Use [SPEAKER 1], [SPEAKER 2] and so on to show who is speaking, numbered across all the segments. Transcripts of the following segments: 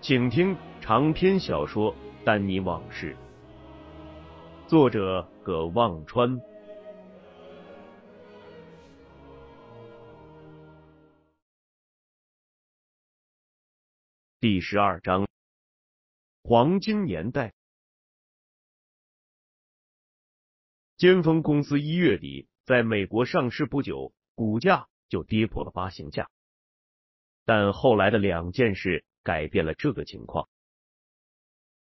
[SPEAKER 1] 请听长篇小说《丹尼往事》，作者葛望川，第十二章。黄金年代，尖峰公司一月底在美国上市不久，股价就跌破了发行价。但后来的两件事改变了这个情况。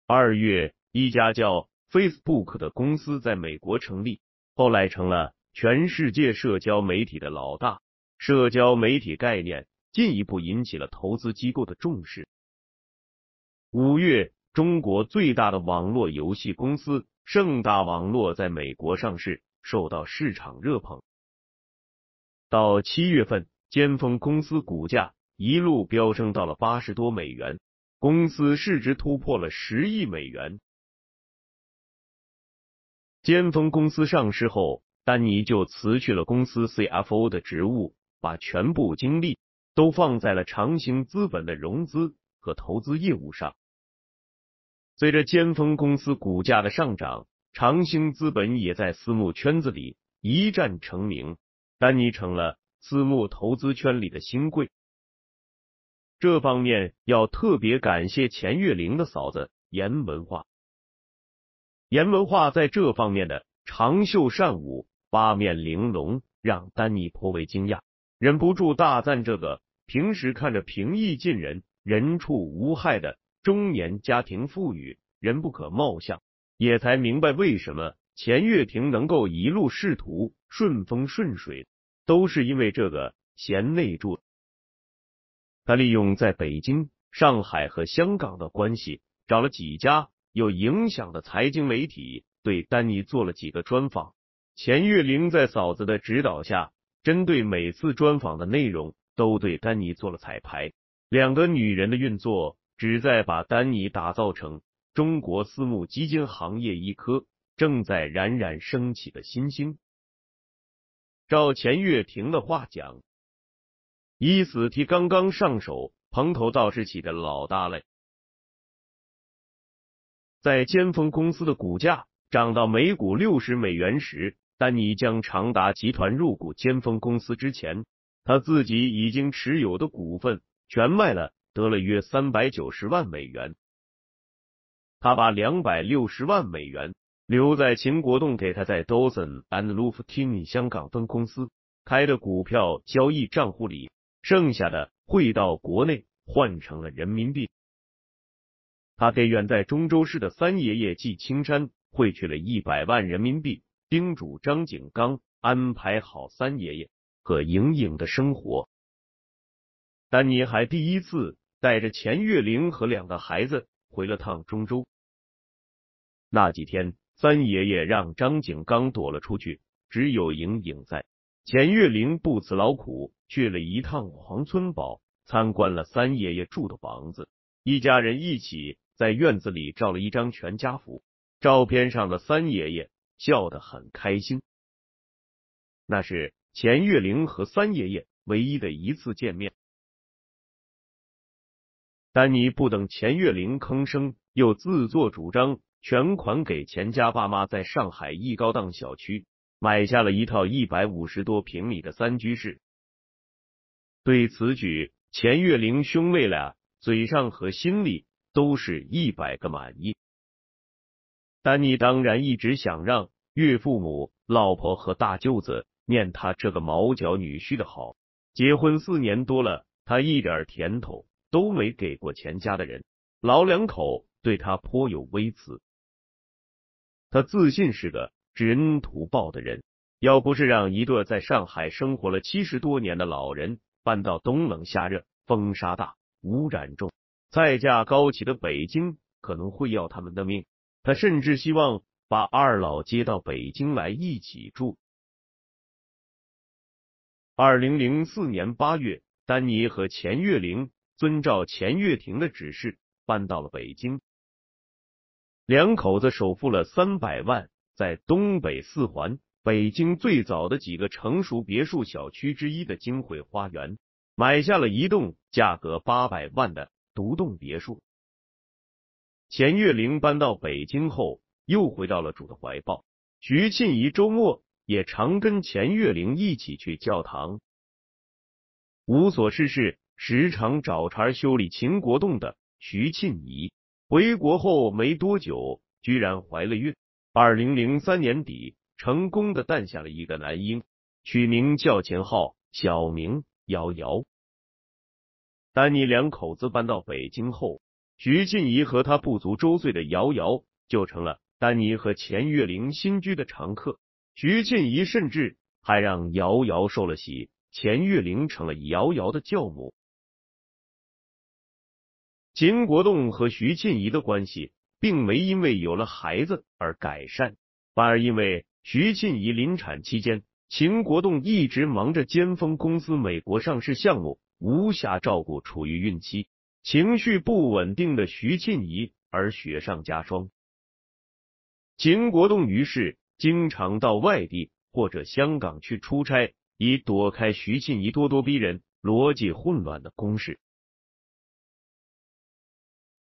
[SPEAKER 1] 二月，一家叫 Facebook 的公司在美国成立，后来成了全世界社交媒体的老大。社交媒体概念进一步引起了投资机构的重视。五月。中国最大的网络游戏公司盛大网络在美国上市，受到市场热捧。到七月份，尖峰公司股价一路飙升到了八十多美元，公司市值突破了十亿美元。尖峰公司上市后，丹尼就辞去了公司 CFO 的职务，把全部精力都放在了长兴资本的融资和投资业务上。随着尖峰公司股价的上涨，长兴资本也在私募圈子里一战成名，丹尼成了私募投资圈里的新贵。这方面要特别感谢钱月玲的嫂子严文化，严文化在这方面的长袖善舞、八面玲珑，让丹尼颇为惊讶，忍不住大赞这个平时看着平易近人、人畜无害的。中年家庭妇女，人不可貌相，也才明白为什么钱月亭能够一路仕途顺风顺水，都是因为这个贤内助。他利用在北京、上海和香港的关系，找了几家有影响的财经媒体，对丹尼做了几个专访。钱月玲在嫂子的指导下，针对每次专访的内容，都对丹尼做了彩排。两个女人的运作。旨在把丹尼打造成中国私募基金行业一颗正在冉冉升起的新星。照钱月婷的话讲，一死提刚刚上手，蓬头道士起的老大嘞。在尖峰公司的股价涨到每股六十美元时，丹尼将长达集团入股尖峰公司之前，他自己已经持有的股份全卖了。得了约三百九十万美元，他把两百六十万美元留在秦国栋给他在 Dawson and Luftin 香港分公司开的股票交易账户里，剩下的汇到国内换成了人民币。他给远在中州市的三爷爷季青山汇去了一百万人民币，叮嘱张景刚安排好三爷爷和莹莹的生活。丹尼还第一次。带着钱月玲和两个孩子回了趟中州。那几天，三爷爷让张景刚躲了出去，只有莹莹在。钱月玲不辞劳苦去了一趟黄村堡，参观了三爷爷住的房子。一家人一起在院子里照了一张全家福，照片上的三爷爷笑得很开心。那是钱月玲和三爷爷唯一的一次见面。丹尼不等钱月玲吭声，又自作主张全款给钱家爸妈在上海一高档小区买下了一套一百五十多平米的三居室。对此举，钱月玲兄妹俩嘴上和心里都是一百个满意。丹尼当然一直想让岳父母、老婆和大舅子念他这个毛脚女婿的好。结婚四年多了，他一点甜头都没给过钱家的人，老两口对他颇有微词。他自信是个知恩图报的人，要不是让一对在上海生活了七十多年的老人搬到冬冷夏热、风沙大、污染重、菜价高起的北京，可能会要他们的命。他甚至希望把二老接到北京来一起住。二零零四年八月，丹尼和钱月玲遵照钱月婷的指示搬到了北京。两口子首付了三百万，在东北四环北京最早的几个成熟别墅小区之一的金汇花园，买下了一栋价格八百万的独栋别墅。钱月玲搬到北京后，又回到了主的怀抱。徐庆怡周末。也常跟钱月玲一起去教堂，无所事事，时常找茬修理秦国栋的徐庆怡，回国后没多久，居然怀了孕。二零零三年底，成功的诞下了一个男婴，取名叫钱浩，小名瑶瑶。丹尼两口子搬到北京后，徐静怡和他不足周岁的瑶瑶就成了丹尼和钱月玲新居的常客。徐静怡甚至还让瑶瑶受了喜，钱月玲成了瑶瑶的教母。秦国栋和徐静怡的关系并没因为有了孩子而改善，反而因为徐静怡临产期间，秦国栋一直忙着尖峰公司美国上市项目，无暇照顾处于孕期、情绪不稳定的徐静怡，而雪上加霜。秦国栋于是。经常到外地或者香港去出差，以躲开徐庆怡咄咄逼人、逻辑混乱的攻势。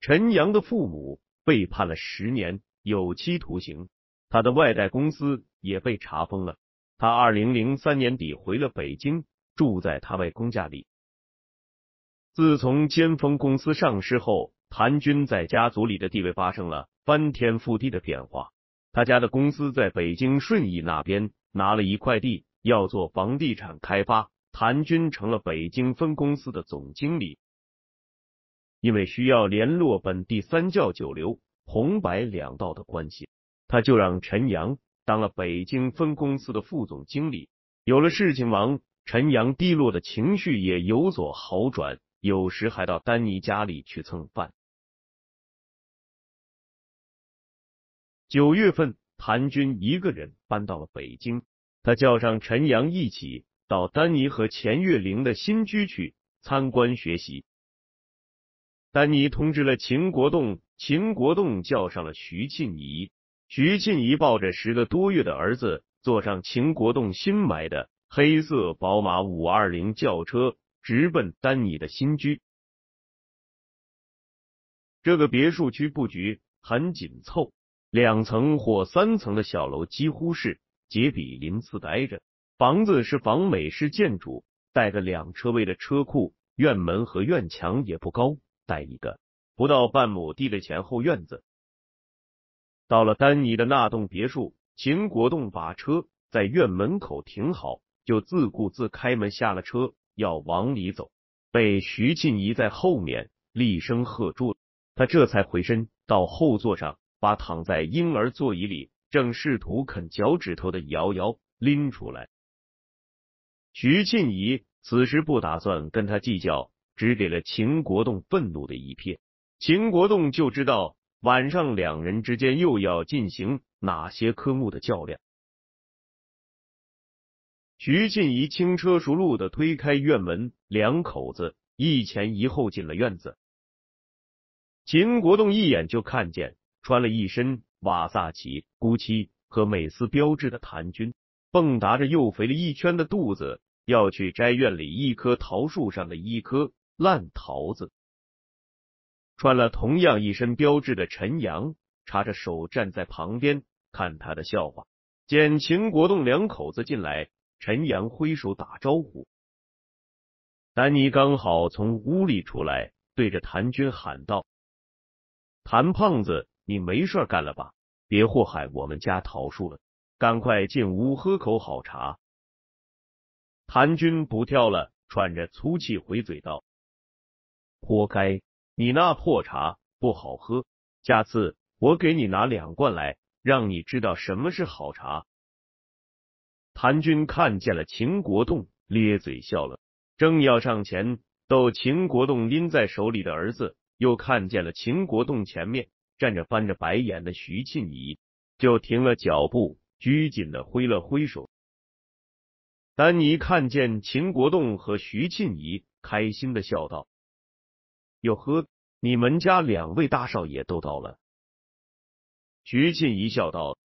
[SPEAKER 1] 陈阳的父母被判了十年有期徒刑，他的外贷公司也被查封了。他二零零三年底回了北京，住在他外公家里。自从尖峰公司上市后，谭军在家族里的地位发生了翻天覆地的变化。他家的公司在北京顺义那边拿了一块地，要做房地产开发。谭军成了北京分公司的总经理，因为需要联络本地三教九流、红白两道的关系，他就让陈阳当了北京分公司的副总经理。有了事情忙，陈阳低落的情绪也有所好转，有时还到丹尼家里去蹭饭。九月份，谭军一个人搬到了北京。他叫上陈阳一起到丹尼和钱月玲的新居去参观学习。丹尼通知了秦国栋，秦国栋叫上了徐庆怡。徐庆怡抱着十个多月的儿子，坐上秦国栋新买的黑色宝马五二零轿车，直奔丹尼的新居。这个别墅区布局很紧凑。两层或三层的小楼几乎是结比鳞次待着，房子是仿美式建筑，带个两车位的车库，院门和院墙也不高，带一个不到半亩地的前后院子。到了丹尼的那栋别墅，秦国栋把车在院门口停好，就自顾自开门下了车，要往里走，被徐静怡在后面厉声喝住，他这才回身到后座上。把躺在婴儿座椅里正试图啃脚趾头的瑶瑶拎出来。徐庆怡此时不打算跟他计较，只给了秦国栋愤怒的一瞥。秦国栋就知道晚上两人之间又要进行哪些科目的较量。徐静怡轻车熟路的推开院门，两口子一前一后进了院子。秦国栋一眼就看见。穿了一身瓦萨奇、GUCCI 和美斯标志的谭军，蹦跶着又肥了一圈的肚子，要去摘院里一棵桃树上的一颗烂桃子。穿了同样一身标志的陈阳插着手站在旁边看他的笑话。见秦国栋两口子进来，陈阳挥手打招呼。丹尼刚好从屋里出来，对着谭军喊道：“谭胖子，你没事干了吧？别祸害我们家桃树了，赶快进屋喝口好茶。”谭军不跳了，喘着粗气回嘴道：“活该，你那破茶不好喝，下次我给你拿两罐来，让你知道什么是好茶。”谭军看见了秦国栋，咧嘴笑了，正要上前逗秦国栋拎在手里的儿子，又看见了秦国栋前面站着翻着白眼的徐庆怡，就停了脚步，拘谨的挥了挥手。丹尼看见秦国栋和徐庆怡，开心的笑道：“哟呵，你们家两位大少爷都到了。”徐庆一笑道：“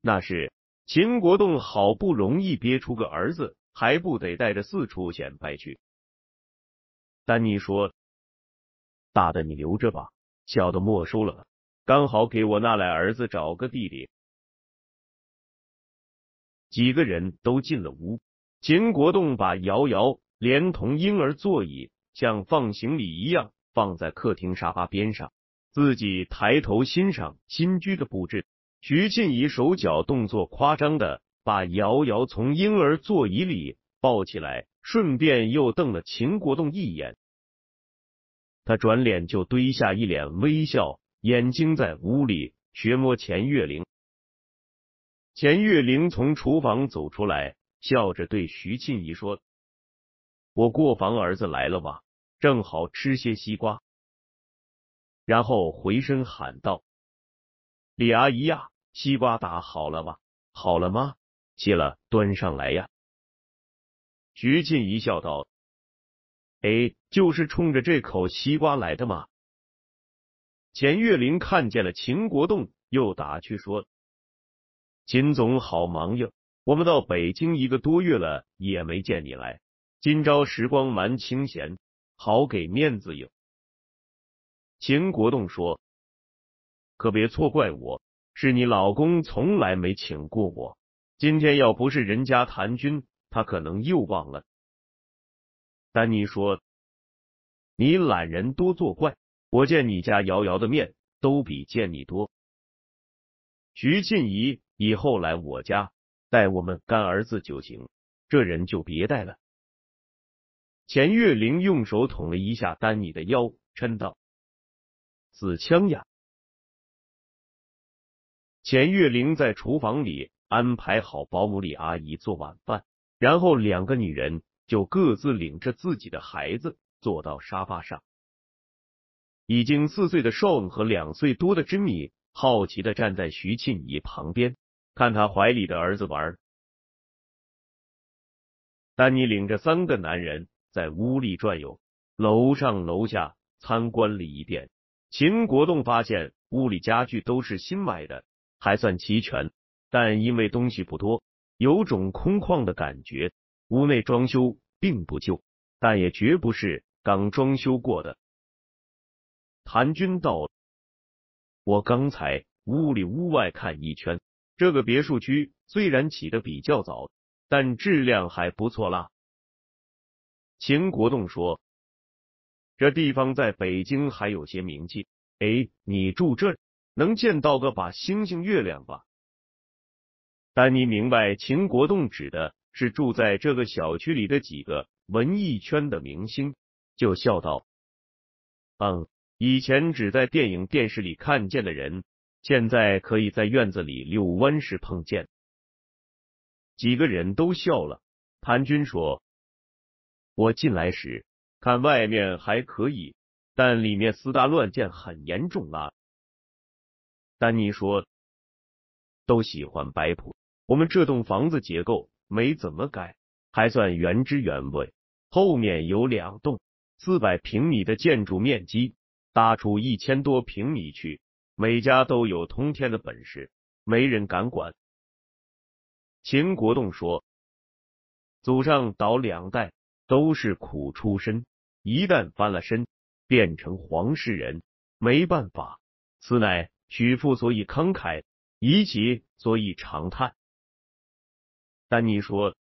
[SPEAKER 1] 那是。”秦国栋好不容易憋出个儿子，还不得带着四处显摆去？丹尼说：“大的你留着吧，小的没收了，刚好给我那俩儿子找个弟弟。”几个人都进了屋，秦国栋把瑶瑶连同婴儿座椅像放行李一样放在客厅沙发边上，自己抬头欣赏新居的布置。徐庆怡手脚动作夸张的把瑶瑶从婴儿座椅里抱起来，顺便又瞪了秦国栋一眼。他转脸就堆下一脸微笑，眼睛在屋里学摸钱月玲。钱月玲从厨房走出来，笑着对徐庆怡说：“我过房儿子来了吧，正好吃些西瓜。”然后回身喊道。李阿姨呀，西瓜打好了吗？好了吗？切了，端上来呀。徐静怡笑道：“哎，就是冲着这口西瓜来的嘛。”钱月玲看见了秦国栋，又打趣说：“秦总好忙呀，我们到北京一个多月了，也没见你来。今朝时光蛮清闲，好给面子哟。”秦国栋说。可别错怪我，是你老公从来没请过我。今天要不是人家谭军，他可能又忘了。丹尼说：“你懒人多作怪，我见你家瑶瑶的面都比见你多。”徐静怡以后来我家带我们干儿子就行，这人就别带了。钱月玲用手捅了一下丹尼的腰，嗔道：“死枪呀！”钱月玲在厨房里安排好保姆李阿姨做晚饭，然后两个女人就各自领着自己的孩子坐到沙发上。已经四岁的 Sean 和两岁多的珍妮好奇的站在徐庆怡旁边，看他怀里的儿子玩。丹尼领着三个男人在屋里转悠，楼上楼下参观了一遍。秦国栋发现屋里家具都是新买的。还算齐全，但因为东西不多，有种空旷的感觉。屋内装修并不旧，但也绝不是刚装修过的。谭军道：“我刚才屋里屋外看一圈，这个别墅区虽然起的比较早，但质量还不错啦。”秦国栋说：“这地方在北京还有些名气。哎，你住这？”能见到个把星星月亮吧？丹尼明白秦国栋指的是住在这个小区里的几个文艺圈的明星，就笑道：“嗯，以前只在电影电视里看见的人，现在可以在院子里遛弯时碰见。”几个人都笑了。谭军说：“我进来时看外面还可以，但里面私搭乱建很严重啊。”丹尼说：“都喜欢摆谱，我们这栋房子结构没怎么改，还算原汁原味。后面有两栋四百平米的建筑面积，搭出一千多平米去，每家都有通天的本事，没人敢管。”秦国栋说：“祖上倒两代都是苦出身，一旦翻了身，变成黄世仁，没办法，此乃。”许父所以慷慨，宜其所以长叹。丹尼说：“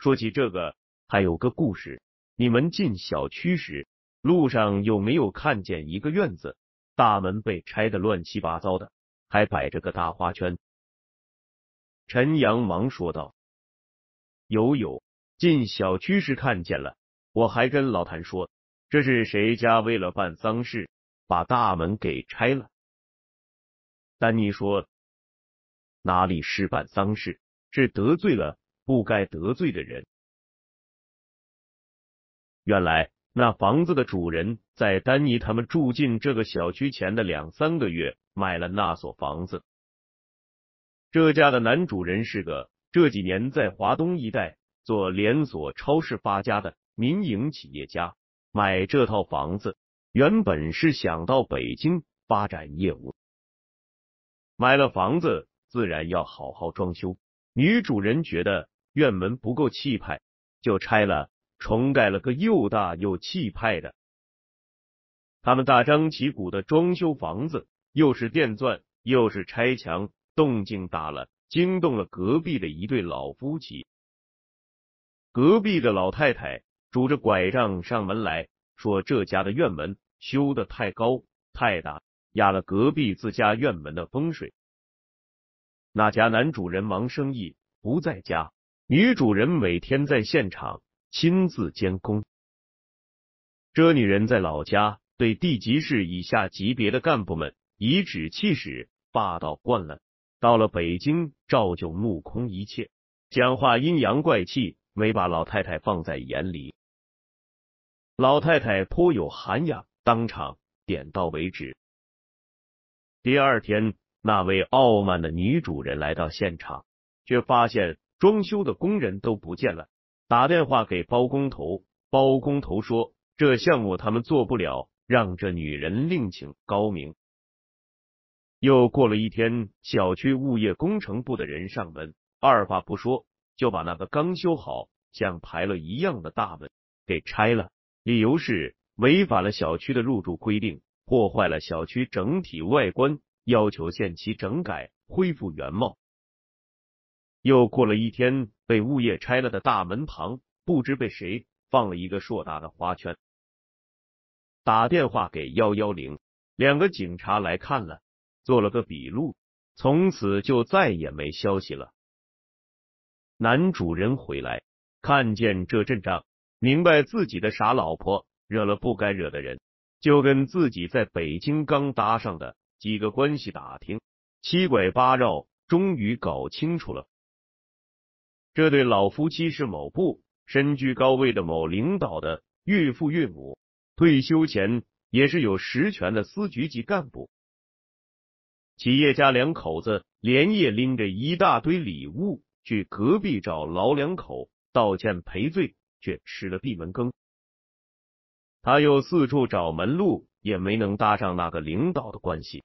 [SPEAKER 1] 说起这个，还有个故事。你们进小区时，路上有没有看见一个院子大门被拆的乱七八糟的，还摆着个大花圈？”陈阳忙说道：“有有，进小区时看见了，我还跟老谭说，这是谁家为了办丧事，把大门给拆了。”丹尼说：“哪里是办丧事，是得罪了不该得罪的人。原来那房子的主人在丹尼他们住进这个小区前的两三个月买了那所房子。这家的男主人是个这几年在华东一带做连锁超市发家的民营企业家。买这套房子原本是想到北京发展业务。”买了房子，自然要好好装修。女主人觉得院门不够气派，就拆了，重盖了个又大又气派的。他们大张旗鼓的装修房子，又是电钻，又是拆墙，动静大了，惊动了隔壁的一对老夫妻。隔壁的老太太拄着拐杖上门来说：“这家的院门修的太高太大。”压了隔壁自家院门的风水，那家男主人忙生意不在家，女主人每天在现场亲自监工。这女人在老家对地级市以下级别的干部们颐指气使，霸道惯了，到了北京照旧目空一切，讲话阴阳怪气，没把老太太放在眼里。老太太颇有涵养，当场点到为止。第二天，那位傲慢的女主人来到现场，却发现装修的工人都不见了。打电话给包工头，包工头说这项目他们做不了，让这女人另请高明。又过了一天，小区物业工程部的人上门，二话不说就把那个刚修好像牌楼一样的大门给拆了，理由是违反了小区的入住规定。破坏了小区整体外观，要求限期整改，恢复原貌。又过了一天，被物业拆了的大门旁，不知被谁放了一个硕大的花圈。打电话给幺幺零，两个警察来看了，做了个笔录，从此就再也没消息了。男主人回来，看见这阵仗，明白自己的傻老婆惹了不该惹的人。就跟自己在北京刚搭上的几个关系打听，七拐八绕，终于搞清楚了。这对老夫妻是某部身居高位的某领导的岳父岳母，退休前也是有实权的司局级干部。企业家两口子连夜拎着一大堆礼物去隔壁找老两口道歉赔罪，却吃了闭门羹。他又四处找门路，也没能搭上那个领导的关系。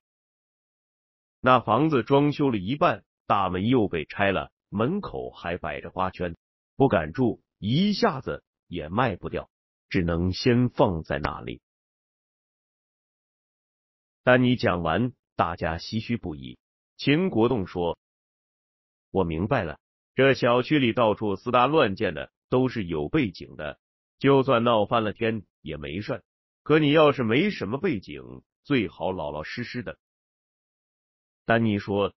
[SPEAKER 1] 那房子装修了一半，大门又被拆了，门口还摆着花圈，不敢住，一下子也卖不掉，只能先放在那里。但你讲完，大家唏嘘不已。秦国栋说：“我明白了，这小区里到处私搭乱建的，都是有背景的。”就算闹翻了天也没事，可你要是没什么背景，最好老老实实的。丹尼说：“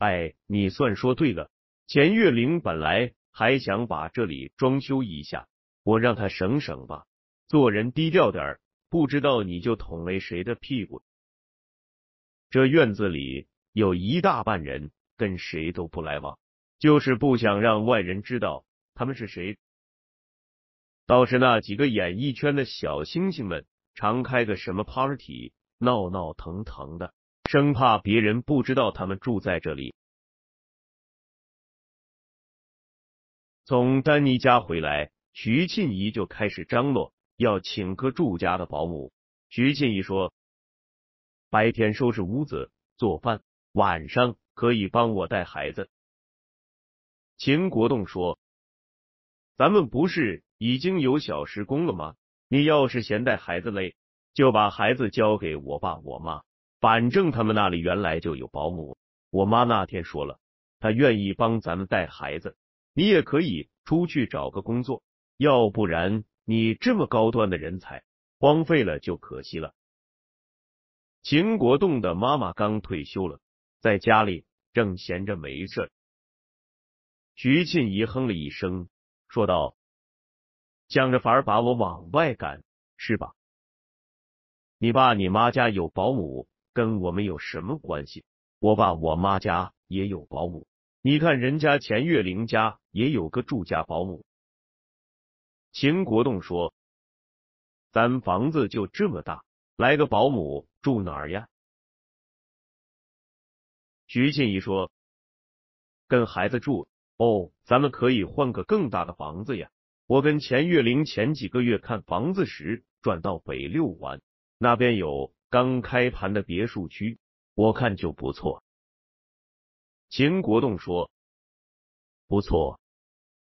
[SPEAKER 1] 哎，你算说对了。钱月玲本来还想把这里装修一下，我让他省省吧，做人低调点不知道你就捅了谁的屁股。这院子里有一大半人跟谁都不来往，就是不想让外人知道他们是谁。”倒是那几个演艺圈的小星星们，常开个什么 party，闹闹腾腾的，生怕别人不知道他们住在这里。从丹尼家回来，徐庆怡就开始张罗要请个住家的保姆。徐庆怡说：“白天收拾屋子、做饭，晚上可以帮我带孩子。”秦国栋说：“咱们不是。”已经有小时工了吗？你要是嫌带孩子累，就把孩子交给我爸我妈，反正他们那里原来就有保姆。我妈那天说了，她愿意帮咱们带孩子，你也可以出去找个工作，要不然你这么高端的人才，荒废了就可惜了。秦国栋的妈妈刚退休了，在家里正闲着没事。徐庆怡哼了一声，说道：“想着法儿把我往外赶，是吧？你爸你妈家有保姆，跟我们有什么关系？我爸我妈家也有保姆，你看人家钱月玲家也有个住家保姆。”秦国栋说：“咱房子就这么大，来个保姆。”住哪儿呀？徐静怡说：“跟孩子住哦，咱们可以换个更大的房子呀。我跟钱月玲前几个月看房子时，转到北六环那边有刚开盘的别墅区，我看就不错。”秦国栋说：“不错，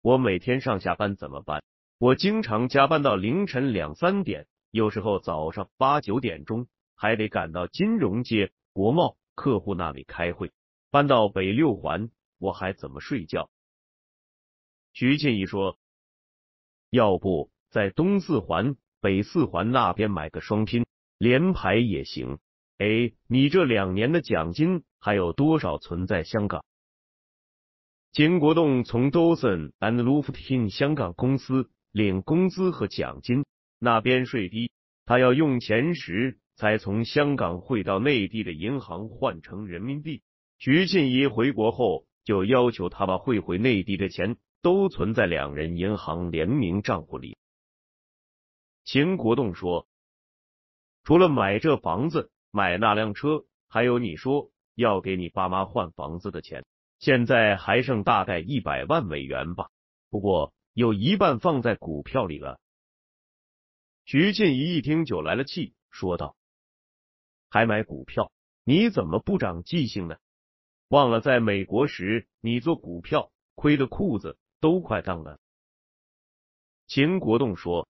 [SPEAKER 1] 我每天上下班怎么办？我经常加班到凌晨两三点，有时候早上八九点钟。”还得赶到金融街国贸客户那里开会，搬到北六环，我还怎么睡觉？徐庆怡说：“要不在东四环、北四环那边买个双拼联排也行。哎，你这两年的奖金还有多少存在香港？”金国栋从 Dawson and Luftin 香港公司领工资和奖金，那边税低，他要用钱时。才从香港汇到内地的银行换成人民币。徐庆怡回国后，就要求他把汇回内地的钱都存在两人银行联名账户里。秦国栋说：“除了买这房子、买那辆车，还有你说要给你爸妈换房子的钱，现在还剩大概一百万美元吧？不过有一半放在股票里了。”徐庆怡一听就来了气，说道。还买股票？你怎么不长记性呢？忘了在美国时你做股票亏的裤子都快当了。秦国栋说：“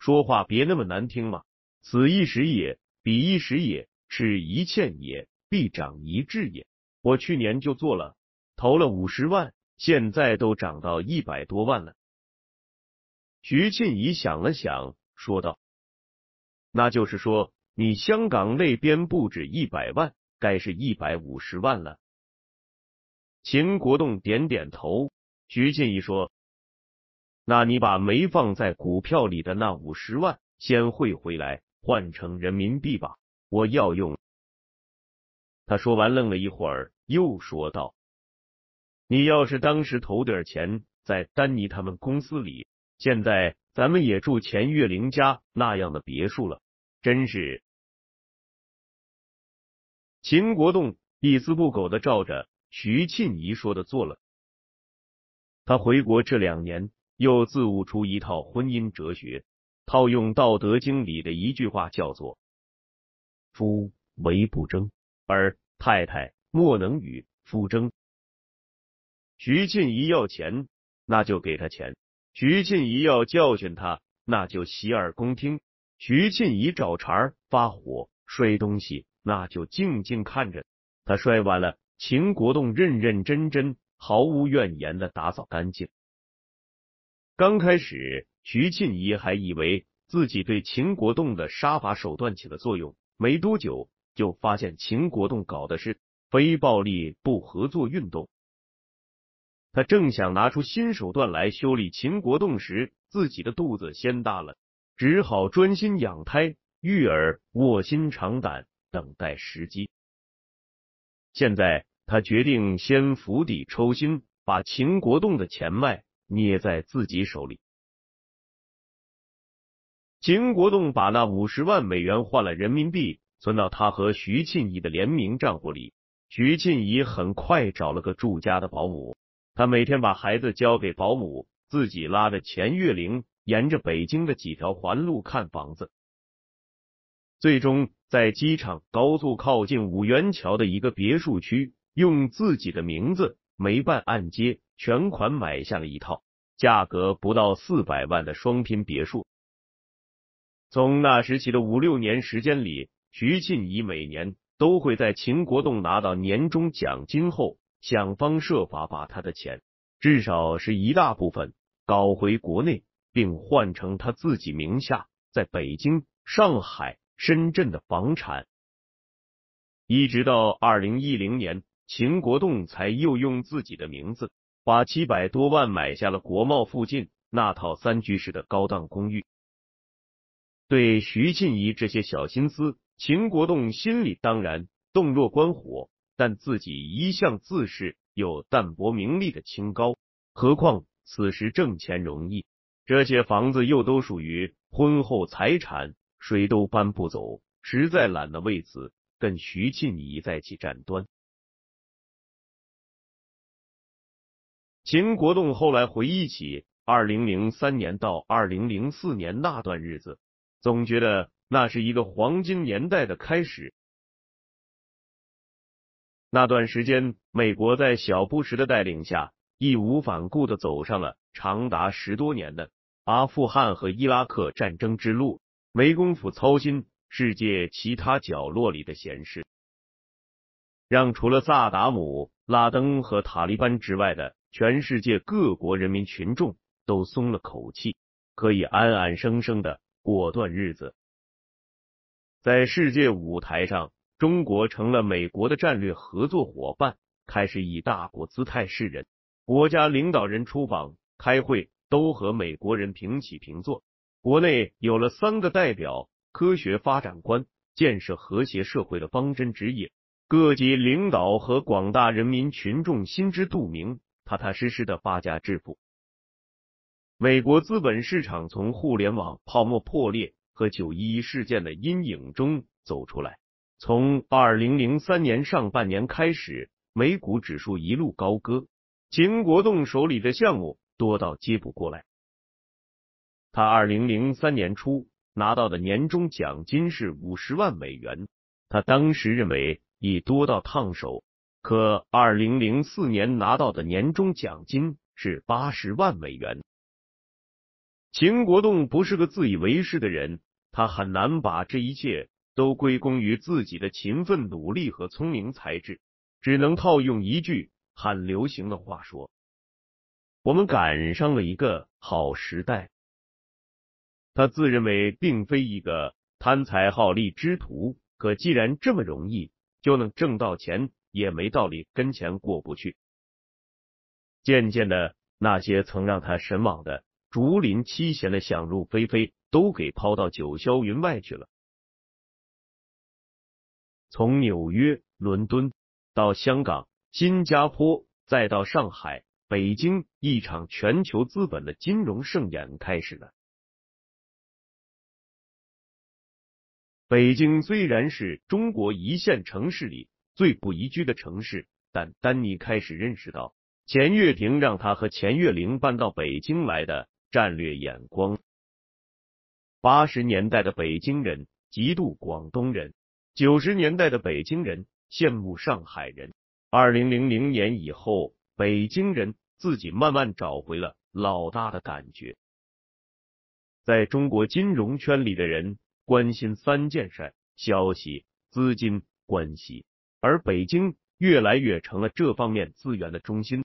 [SPEAKER 1] 说话别那么难听嘛！此一时也，彼一时也，是一欠也，必长一智也。我去年就做了，投了五十万，现在都涨到一百多万了。”徐庆怡想了想，说道：“那就是说。”你香港那边不止一百万，该是一百五十万了。秦国栋点点头。徐庆怡说：“那你把没放在股票里的那五十万先汇回来，换成人民币吧，我要用。”他说完，愣了一会儿，又说道：“你要是当时投点钱在丹尼他们公司里，现在咱们也住钱月玲家那样的别墅了。”真是，秦国栋一丝不苟的照着徐庆怡说的做了。他回国这两年，又自悟出一套婚姻哲学，套用《道德经》里的一句话，叫做“夫唯不争，而太太莫能与夫争”。徐庆怡要钱，那就给他钱；徐庆怡要教训他，那就洗耳恭听。徐庆怡找茬发火摔东西，那就静静看着。他摔完了，秦国栋认认真真、毫无怨言的打扫干净。刚开始，徐庆怡还以为自己对秦国栋的杀伐手段起了作用，没多久就发现秦国栋搞的是非暴力不合作运动。他正想拿出新手段来修理秦国栋时，自己的肚子先大了。只好专心养胎育儿，卧薪尝胆，等待时机。现在他决定先釜底抽薪，把秦国栋的钱脉捏在自己手里。秦国栋把那五十万美元换了人民币，存到他和徐庆怡的联名账户里。徐庆怡很快找了个住家的保姆，他每天把孩子交给保姆，自己拉着钱月玲。沿着北京的几条环路看房子，最终在机场高速靠近五元桥的一个别墅区，用自己的名字没办按揭，全款买下了一套价格不到四百万的双拼别墅。从那时起的五六年时间里，徐庆怡每年都会在秦国栋拿到年终奖金后，想方设法把他的钱，至少是一大部分搞回国内。并换成他自己名下在北京、上海、深圳的房产。一直到二零一零年，秦国栋才又用自己的名字把七百多万买下了国贸附近那套三居室的高档公寓。对徐静怡这些小心思，秦国栋心里当然洞若观火，但自己一向自视有淡泊名利的清高，何况此时挣钱容易，这些房子又都属于婚后财产，谁都搬不走，实在懒得为此跟徐静怡在起战端。秦国栋后来回忆起二零零三年到二零零四年那段日子。总觉得那是一个黄金年代的开始。那段时间，美国在小布什的带领下，义无反顾的走上了长达十多年的阿富汗和伊拉克战争之路，没工夫操心世界其他角落里的闲事，让除了萨达姆、拉登和塔利班之外的全世界各国人民群众都松了口气，可以安安生生的。过段日子，在世界舞台上，中国成了美国的战略合作伙伴，开始以大国姿态示人。国家领导人出访、开会都和美国人平起平坐。国内有了三个代表、科学发展观、建设和谐社会的方针指引，各级领导和广大人民群众心知肚明，踏踏实实的发家致富。美国资本市场从互联网泡沫破裂和九一一事件的阴影中走出来。从二零零三年上半年开始，美股指数一路高歌，秦国栋手里的项目多到接不过来。他二零零三年初拿到的年终奖金是五十万美元，他当时认为已多到烫手。可二零零四年拿到的年终奖金是八十万美元。秦国栋不是个自以为是的人，他很难把这一切都归功于自己的勤奋努力和聪明才智，只能套用一句很流行的话说：“我们赶上了一个好时代。”他自认为并非一个贪财好利之徒，可既然这么容易就能挣到钱，也没道理跟钱过不去。渐渐的，那些曾让他神往的。竹林七贤的想入非非，都给抛到九霄云外去了。从纽约、伦敦到香港、新加坡，再到上海、北京，一场全球资本的金融盛宴开始了。北京虽然是中国一线城市里最不宜居的城市，但丹尼开始认识到，钱月亭让他和钱月玲搬到北京来的。战略眼光。八十年代的北京人嫉妒广东人，九十年代的北京人羡慕上海人。二零零零年以后，北京人自己慢慢找回了老大的感觉。在中国金融圈里的人关心三件事：消息、资金、关系，而北京越来越成了这方面资源的中心。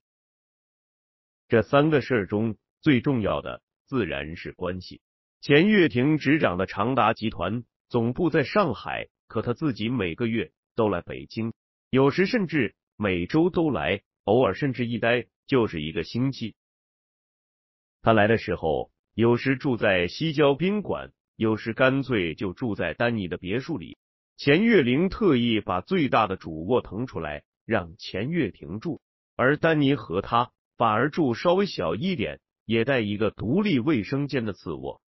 [SPEAKER 1] 这三个事儿中。最重要的自然是关系。钱月亭执掌的长达集团总部在上海，可他自己每个月都来北京，有时甚至每周都来，偶尔甚至一待就是一个星期。他来的时候，有时住在西郊宾馆，有时干脆就住在丹尼的别墅里。钱月玲特意把最大的主卧腾出来让钱月婷住，而丹尼和他反而住稍微小一点。也带一个独立卫生间的次卧。